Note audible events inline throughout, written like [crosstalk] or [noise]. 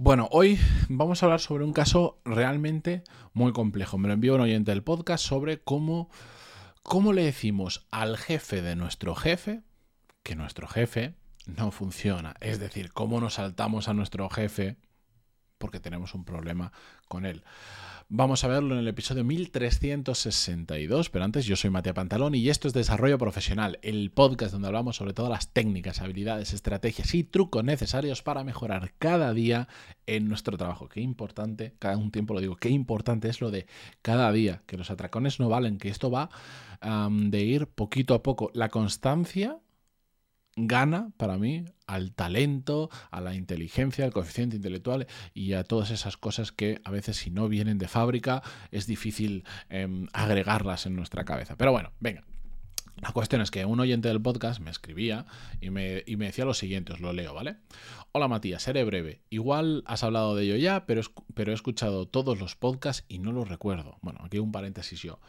Bueno, hoy vamos a hablar sobre un caso realmente muy complejo. Me lo envió un oyente del podcast sobre cómo, cómo le decimos al jefe de nuestro jefe que nuestro jefe no funciona. Es decir, cómo nos saltamos a nuestro jefe porque tenemos un problema con él. Vamos a verlo en el episodio 1362, pero antes yo soy Matías Pantalón y esto es Desarrollo Profesional, el podcast donde hablamos sobre todas las técnicas, habilidades, estrategias y trucos necesarios para mejorar cada día en nuestro trabajo. Qué importante, cada un tiempo lo digo, qué importante es lo de cada día, que los atracones no valen, que esto va de ir poquito a poco. La constancia gana para mí al talento, a la inteligencia, al coeficiente intelectual y a todas esas cosas que a veces si no vienen de fábrica es difícil em, agregarlas en nuestra cabeza. Pero bueno, venga. La cuestión es que un oyente del podcast me escribía y me, y me decía lo siguiente, os lo leo, ¿vale? Hola Matías, seré breve. Igual has hablado de ello ya, pero, pero he escuchado todos los podcasts y no los recuerdo. Bueno, aquí un paréntesis yo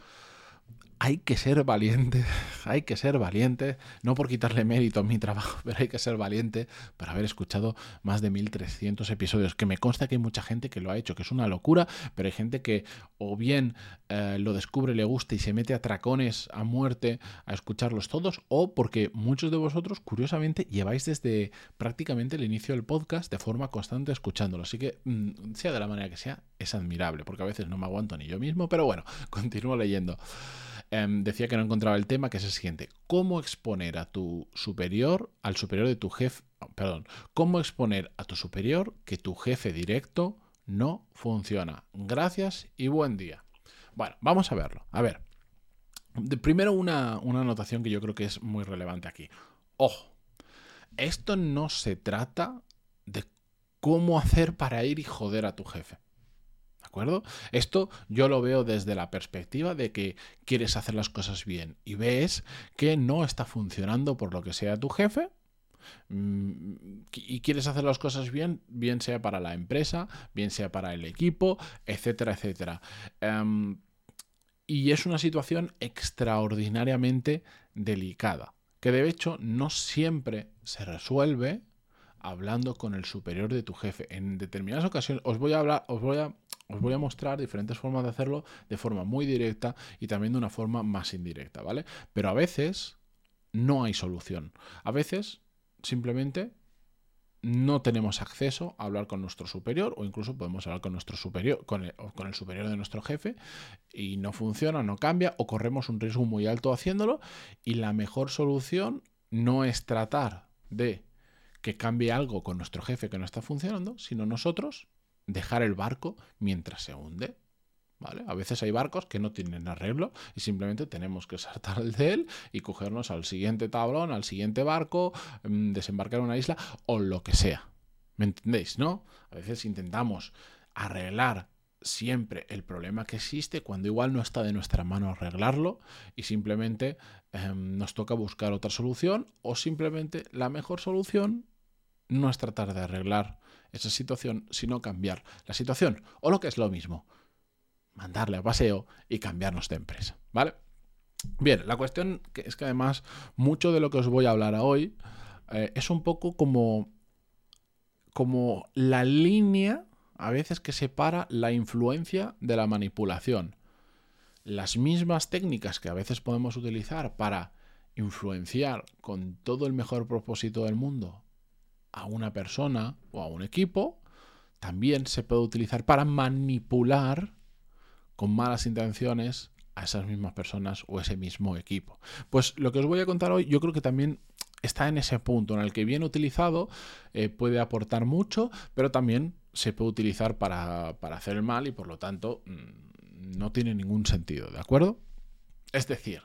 hay que ser valiente, [laughs] hay que ser valiente, no por quitarle mérito a mi trabajo, [laughs] pero hay que ser valiente para haber escuchado más de 1300 episodios, que me consta que hay mucha gente que lo ha hecho, que es una locura, pero hay gente que o bien eh, lo descubre, le gusta y se mete a tracones a muerte a escucharlos todos, o porque muchos de vosotros, curiosamente, lleváis desde prácticamente el inicio del podcast de forma constante escuchándolo. Así que, mm, sea de la manera que sea, es admirable, porque a veces no me aguanto ni yo mismo, pero bueno, [laughs] continúo leyendo. Em, decía que no encontraba el tema, que es el siguiente. ¿Cómo exponer a tu superior, al superior de tu jefe, perdón, cómo exponer a tu superior que tu jefe directo no funciona? Gracias y buen día. Bueno, vamos a verlo. A ver, primero una, una anotación que yo creo que es muy relevante aquí. Ojo, esto no se trata de cómo hacer para ir y joder a tu jefe acuerdo? Esto yo lo veo desde la perspectiva de que quieres hacer las cosas bien y ves que no está funcionando por lo que sea tu jefe, mm, y quieres hacer las cosas bien, bien sea para la empresa, bien sea para el equipo, etcétera, etcétera. Em, y es una situación extraordinariamente delicada, que de hecho no siempre se resuelve hablando con el superior de tu jefe. En determinadas ocasiones os voy a hablar, os voy a os voy a mostrar diferentes formas de hacerlo de forma muy directa y también de una forma más indirecta, ¿vale? Pero a veces no hay solución. A veces simplemente no tenemos acceso a hablar con nuestro superior o incluso podemos hablar con nuestro superior, con el, con el, superior de nuestro jefe y no funciona, no cambia o corremos un riesgo muy alto haciéndolo y la mejor solución no es tratar de que cambie algo con nuestro jefe que no está funcionando, sino nosotros dejar el barco mientras se hunde. ¿Vale? A veces hay barcos que no tienen arreglo y simplemente tenemos que saltar [laughs] de él y cogernos al siguiente tablón, al siguiente barco, mm, desembarcar en una isla o lo que sea. ¿Me entendéis? ¿No? A veces intentamos arreglar siempre el problema que existe cuando igual no está de nuestra mano arreglarlo y simplemente em, nos toca buscar otra solución o simplemente la mejor solución no es tratar de arreglar esa situación, sino cambiar la situación. O lo que es lo mismo, mandarle a paseo y cambiarnos de empresa. ¿Vale? Bien, la cuestión es que además mucho de lo que os voy a hablar hoy eh, es un poco como, como la línea a veces que separa la influencia de la manipulación. Las mismas técnicas que a veces podemos utilizar para influenciar con todo el mejor propósito del mundo a una persona o a un equipo, también se puede utilizar para manipular con malas intenciones a esas mismas personas o ese mismo equipo. Pues lo que os voy a contar hoy yo creo que también está en ese punto en el que bien utilizado eh, puede aportar mucho, pero también se puede utilizar para, para hacer el mal y por lo tanto mm, no tiene ningún sentido, ¿de acuerdo? Es decir,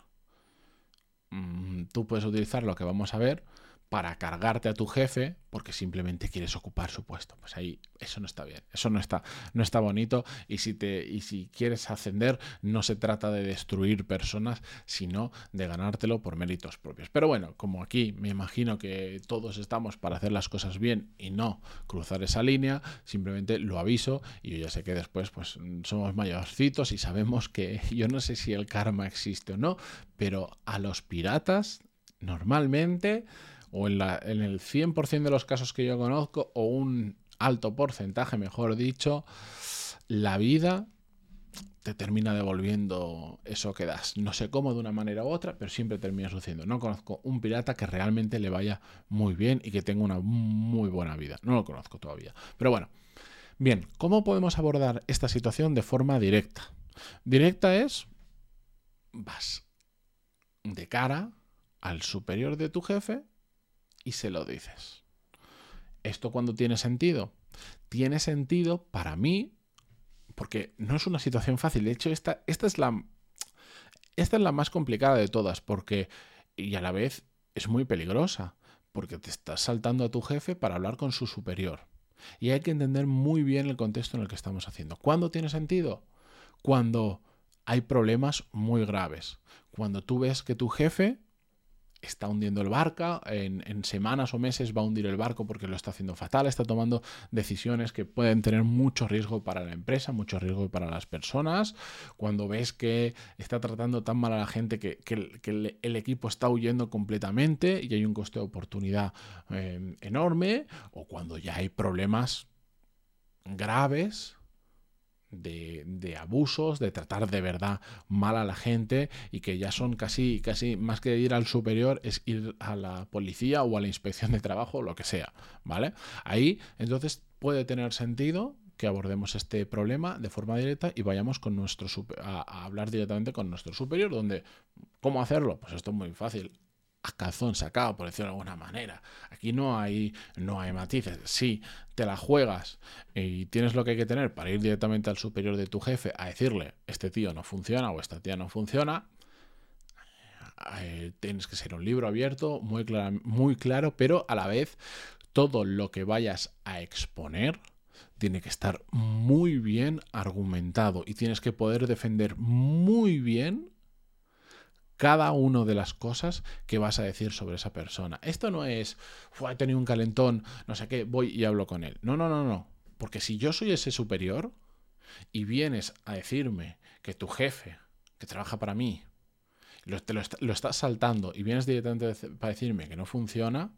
mm, tú puedes utilizar lo que vamos a ver para cargarte a tu jefe porque simplemente quieres ocupar su puesto. Pues ahí eso no está bien, eso no está, no está bonito y si, te, y si quieres ascender no se trata de destruir personas, sino de ganártelo por méritos propios. Pero bueno, como aquí me imagino que todos estamos para hacer las cosas bien y no cruzar esa línea, simplemente lo aviso y yo ya sé que después pues somos mayorcitos y sabemos que [laughs] yo no sé si el karma existe o no, pero a los piratas normalmente o en, el 100% de los casos que yo conozco, o un alto porcentaje, mejor dicho, la vida te termina devolviendo eso que das. No sé cómo de una manera u otra, pero siempre termina sucediendo. No conozco un pirata que realmente le vaya muy bien y que tenga una muy buena vida. No lo conozco todavía. Pero bueno, bien, ¿cómo podemos abordar esta situación de forma directa? Directa es, vas de cara al superior de tu jefe y se lo dices. ¿Esto cuando tiene sentido? Tiene sentido para mí porque no es una situación fácil. De hecho, esta, esta, es la, esta es la más complicada de todas, porque, y a la vez, es muy peligrosa, porque te estás saltando a tu jefe para hablar con su superior. Y hay que entender muy bien el contexto en el que estamos haciendo. ¿Cuándo tiene sentido? Cuando hay problemas muy graves. Cuando tú ves que tu jefe está hundiendo el barco, en, semanas o meses va a hundir el barco porque lo está haciendo fatal, está tomando decisiones que pueden tener mucho riesgo para la empresa, mucho riesgo para las personas, cuando ves que está tratando tan mal a la gente que, el, equipo está huyendo completamente y hay un coste de oportunidad eh, enorme, o cuando ya hay problemas graves de, abusos, de tratar de verdad mal a la gente y que ya son casi, casi más que ir al superior, es ir a la policía o a la inspección de trabajo o lo que sea, ¿vale? Ahí entonces puede tener sentido que abordemos este problema de forma directa y vayamos con nuestro a, a, hablar directamente con nuestro superior, donde ¿cómo hacerlo? Pues esto es muy fácil a calzón sacado, por decirlo de alguna manera. Aquí no hay, no hay matices. Si te la juegas y tienes lo que hay que tener para ir directamente al superior de tu jefe a decirle, este tío no funciona o esta tía no funciona, eh, tienes que ser un libro abierto, muy, muy claro, pero a la vez todo lo que vayas a exponer tiene que estar muy bien argumentado y tienes que poder defender muy bien cada una de las cosas que vas a decir sobre esa persona. Esto no es, he tenido un calentón, no sé qué, voy y hablo con él. No, no, no, no. Porque si yo soy ese superior y vienes a decirme que tu jefe, que trabaja para mí, lo, lo estás saltando y vienes directamente para decirme que no funciona,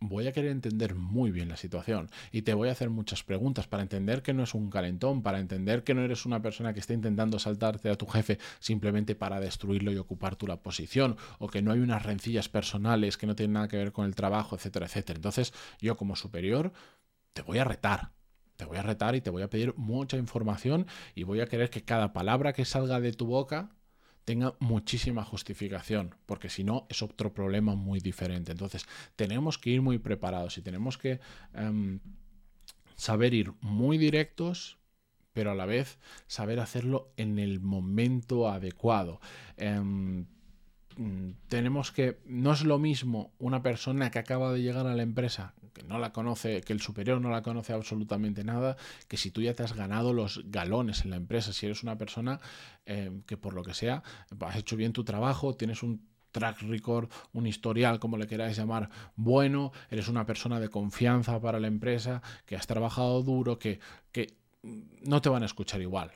voy a querer entender muy bien la situación y te voy a hacer muchas preguntas para entender que no es un calentón, para entender que no eres una persona que está intentando saltarte a tu jefe simplemente para destruirlo y ocupar tu la posición o que no hay unas rencillas personales que no tienen nada que ver con el trabajo, etcétera, etcétera. Entonces, yo como superior te voy a retar. Te voy a retar y te voy a pedir mucha información y voy a querer que cada palabra que salga de tu boca tenga muchísima justificación, porque si no es otro problema muy diferente. Entonces, tenemos que ir muy preparados y tenemos que em, saber ir muy directos, pero a la vez saber hacerlo en el momento adecuado. Em, tenemos que, no es lo mismo una persona que acaba de llegar a la empresa, que no la conoce, que el superior no la conoce absolutamente nada, que si tú ya te has ganado los galones en la empresa, si eres una persona eh, que por lo que sea, has hecho bien tu trabajo, tienes un track record, un historial, como le queráis llamar, bueno, eres una persona de confianza para la empresa, que has trabajado duro, que, que no te van a escuchar igual.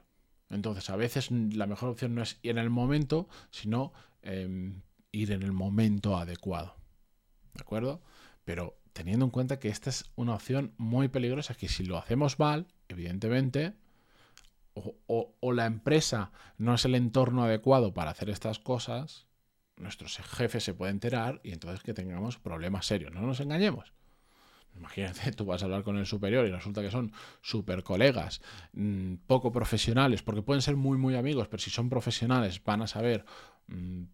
Entonces, a veces la mejor opción no es ir en el momento, sino Em, ir en el momento adecuado. ¿De acuerdo? Pero teniendo en cuenta que esta es una opción muy peligrosa, que si lo hacemos mal, evidentemente, o, o, la empresa no es el entorno adecuado para hacer estas cosas, nuestro jefe se puede enterar y entonces que tengamos problemas serios. No nos engañemos. Imagínate, tú vas a hablar con el superior y resulta que son super colegas, mm, poco profesionales, porque pueden ser muy, muy amigos, pero si son profesionales van a saber Mm,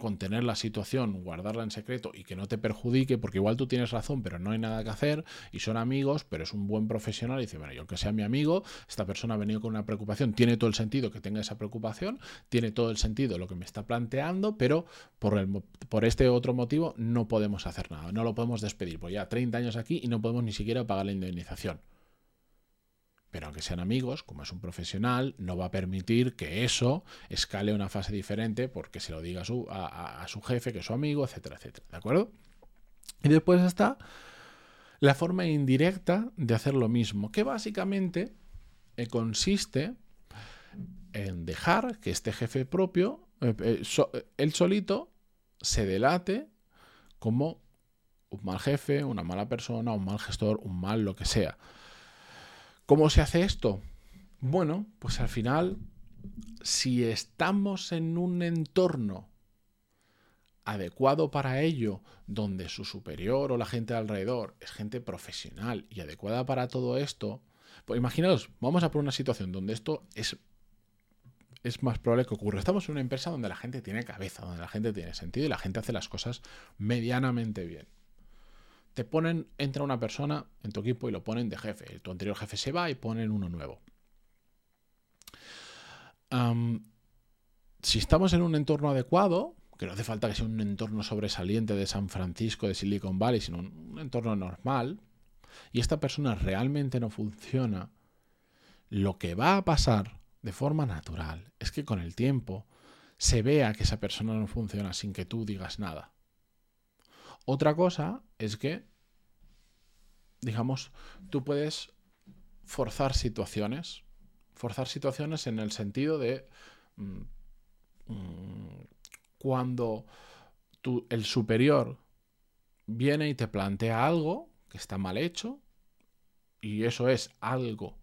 contener la situación, guardarla en secreto y que no te perjudique, porque igual tú tienes razón, pero no hay nada que hacer y son amigos, pero es un buen profesional y dice, bueno, yo que sea mi amigo, esta persona ha venido con una preocupación, tiene todo el sentido que tenga esa preocupación, tiene todo el sentido lo que me está planteando, pero por, el, por este otro motivo no podemos hacer nada, no lo podemos despedir, pues ya 30 años aquí y no podemos ni siquiera pagar la indemnización. Pero aunque sean amigos, como es un profesional, no va a permitir que eso escale una fase diferente porque se lo diga a su, a, su jefe, que es su amigo, etcétera, etcétera. ¿De acuerdo? Y después está la forma indirecta de hacer lo mismo, que básicamente eh, consiste en dejar que este jefe propio, eh, eh, él solito, se delate como un mal jefe, una mala persona, un mal gestor, un mal lo que sea. ¿Cómo se hace esto? Bueno, pues al final, si estamos en un entorno adecuado para ello, donde su superior o la gente alrededor es gente profesional y adecuada para todo esto, pues imaginaos, vamos a por una situación donde esto es, es más probable que ocurra. Estamos en una empresa donde la gente tiene cabeza, donde la gente tiene sentido y la gente hace las cosas medianamente bien. Te ponen, entra una persona en tu equipo y lo ponen de jefe. Tu anterior jefe se va y ponen uno nuevo. si estamos en un entorno adecuado, que no hace falta que sea un entorno sobresaliente de San Francisco, de Silicon Valley, sino un, entorno normal, y esta persona realmente no funciona, lo que va a pasar de forma natural es que con el tiempo se vea que esa persona no funciona sin que tú digas nada. Otra cosa es que, digamos, tú puedes forzar situaciones, forzar situaciones en el sentido de... Mm, mm, cuando el superior viene y te plantea algo que está mal hecho, y eso es algo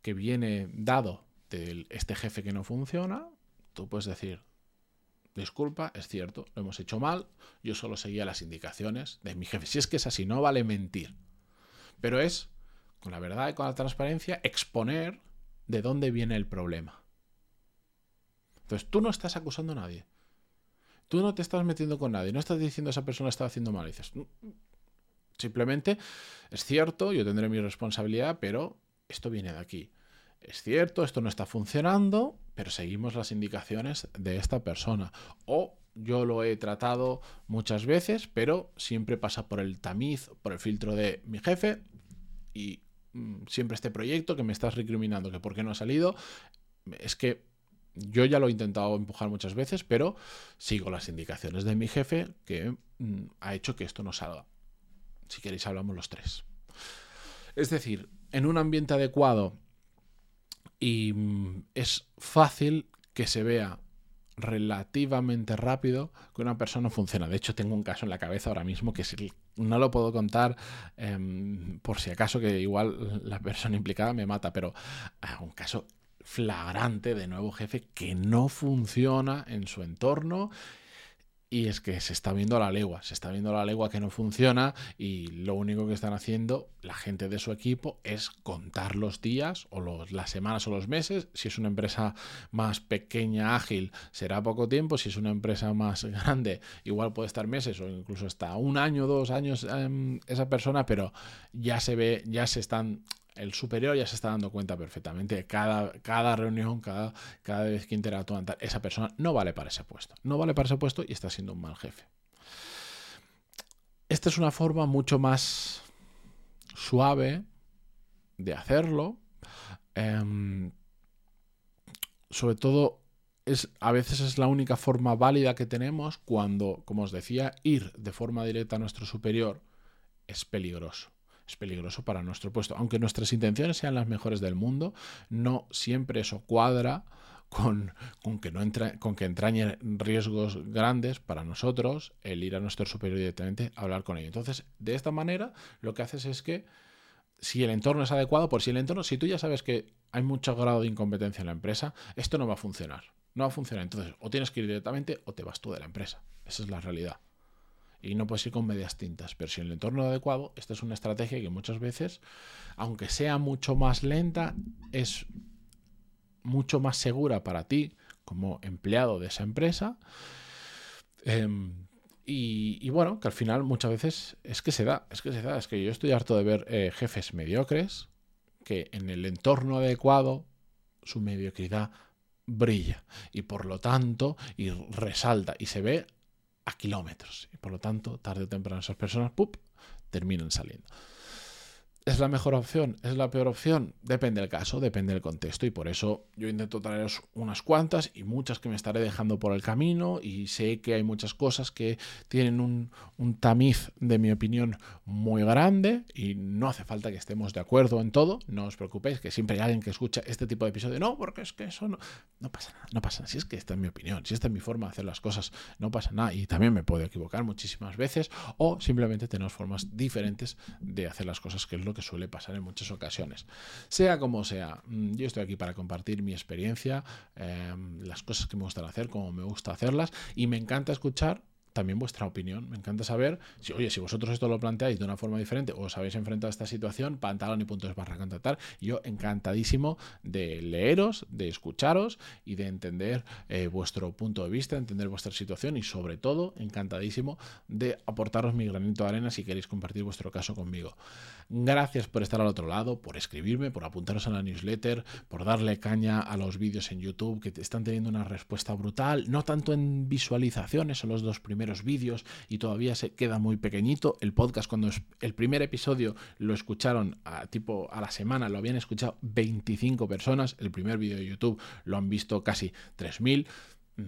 que viene dado de este jefe que no funciona, tú puedes decir, disculpa, es cierto, lo hemos hecho mal, yo solo seguía las indicaciones de mi jefe. Si es que es así, no vale mentir. Pero es, con la verdad y con la transparencia, exponer de dónde viene el problema. Entonces, tú no estás acusando a nadie. Tú no te estás metiendo con nadie, no estás diciendo esa persona está haciendo mal. dices, mm, simplemente es cierto, yo tendré mi responsabilidad, pero esto viene de aquí. Es cierto, esto no está funcionando, pero seguimos las indicaciones de esta persona. O yo lo he tratado muchas veces, pero siempre pasa por el tamiz, por el filtro de mi jefe y mm, siempre este proyecto que me estás recriminando que por qué no ha salido, es que yo ya lo he intentado empujar muchas veces, pero sigo las indicaciones de mi jefe que mm, ha hecho que esto no salga. Si queréis, hablamos los tres. Es decir, en un ambiente adecuado y mm, es fácil que se vea relativamente rápido que una persona funciona. De hecho, tengo un caso en la cabeza ahora mismo que no lo puedo contar em, por si acaso que igual la persona implicada me mata, pero ah, un caso flagrante de nuevo jefe que no funciona en su entorno y es que se está viendo la legua, se está viendo la legua que no funciona y lo único que están haciendo la gente de su equipo es contar los días o los, las semanas o los meses. Si es una empresa más pequeña, ágil, será poco tiempo. Si es una empresa más [laughs] grande, igual puede estar meses o incluso hasta un año, dos años em, esa persona, pero ya se ve, ya se están el superior ya se está dando cuenta perfectamente. Cada, cada reunión, cada, cada vez que interactúan, esa persona no vale para ese puesto. No vale para ese puesto y está siendo un mal jefe. Esta es una forma mucho más suave de hacerlo. Em, sobre todo, es, a veces es la única forma válida que tenemos cuando, como os decía, ir de forma directa a nuestro superior es peligroso es peligroso para nuestro puesto. Aunque nuestras intenciones sean las mejores del mundo, no siempre eso cuadra con, que, no entra, con que entrañe riesgos grandes para nosotros el ir a nuestro superior directamente a hablar con ellos. Entonces, de esta manera, lo que haces es que si el entorno es adecuado, por si el entorno, si tú ya sabes que hay mucho grado de incompetencia en la empresa, esto no va a funcionar. No va a funcionar. Entonces, o tienes que ir directamente o te vas tú de la empresa. Esa es la realidad y no puedes ir con medias tintas. Pero si en el entorno adecuado, esta es una estrategia que muchas veces, aunque sea mucho más lenta, es mucho más segura para ti como empleado de esa empresa. Em, y, bueno, que al final muchas veces es que se da, es que se da, es que yo estoy harto de ver eh, jefes mediocres que en el entorno adecuado su mediocridad brilla y por lo tanto y resalta y se ve a kilómetros. Y por lo tanto, tarde o temprano esas personas ¡pup! terminan saliendo. ¿Es la mejor opción? ¿Es la peor opción? Depende del caso, depende del contexto y por eso yo intento traeros unas cuantas y muchas que me estaré dejando por el camino y sé que hay muchas cosas que tienen un, tamiz de mi opinión muy grande y no hace falta que estemos de acuerdo en todo, no os preocupéis que siempre hay alguien que escucha este tipo de episodio, no, porque es que eso no, no pasa nada, no pasa nada, si es que esta es mi opinión, si esta es mi forma de hacer las cosas, no pasa nada y también me puedo equivocar muchísimas veces o simplemente tenemos formas diferentes de hacer las cosas que es lo que suele pasar en muchas ocasiones. Sea como sea, mm, yo estoy aquí para compartir mi experiencia, em, las cosas que me gustan hacer, como me gusta hacerlas, y me encanta escuchar también vuestra opinión. Me encanta saber si, oye, si vosotros esto lo planteáis de una forma diferente o os habéis enfrentado a esta situación, pantalón y puntos barra contactar. Yo encantadísimo de leeros, de escucharos y de entender eh, vuestro punto de vista, entender vuestra situación y sobre todo encantadísimo de aportaros mi granito de arena si queréis compartir vuestro caso conmigo. Gracias por estar al otro lado, por escribirme, por apuntaros a la newsletter, por darle caña a los vídeos en YouTube que están teniendo una respuesta brutal, no tanto en visualizaciones, son los dos primeros vídeos y todavía se queda muy pequeñito. El podcast, cuando el primer episodio lo escucharon a, tipo a la semana, lo habían escuchado 25 personas. El primer vídeo de YouTube lo han visto casi 3.000. [laughs]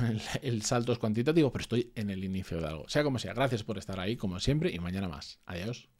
El, el, salto es cuantitativo, pero estoy en el inicio de algo. Sea como sea, gracias por estar ahí, como siempre, y mañana más. Adiós.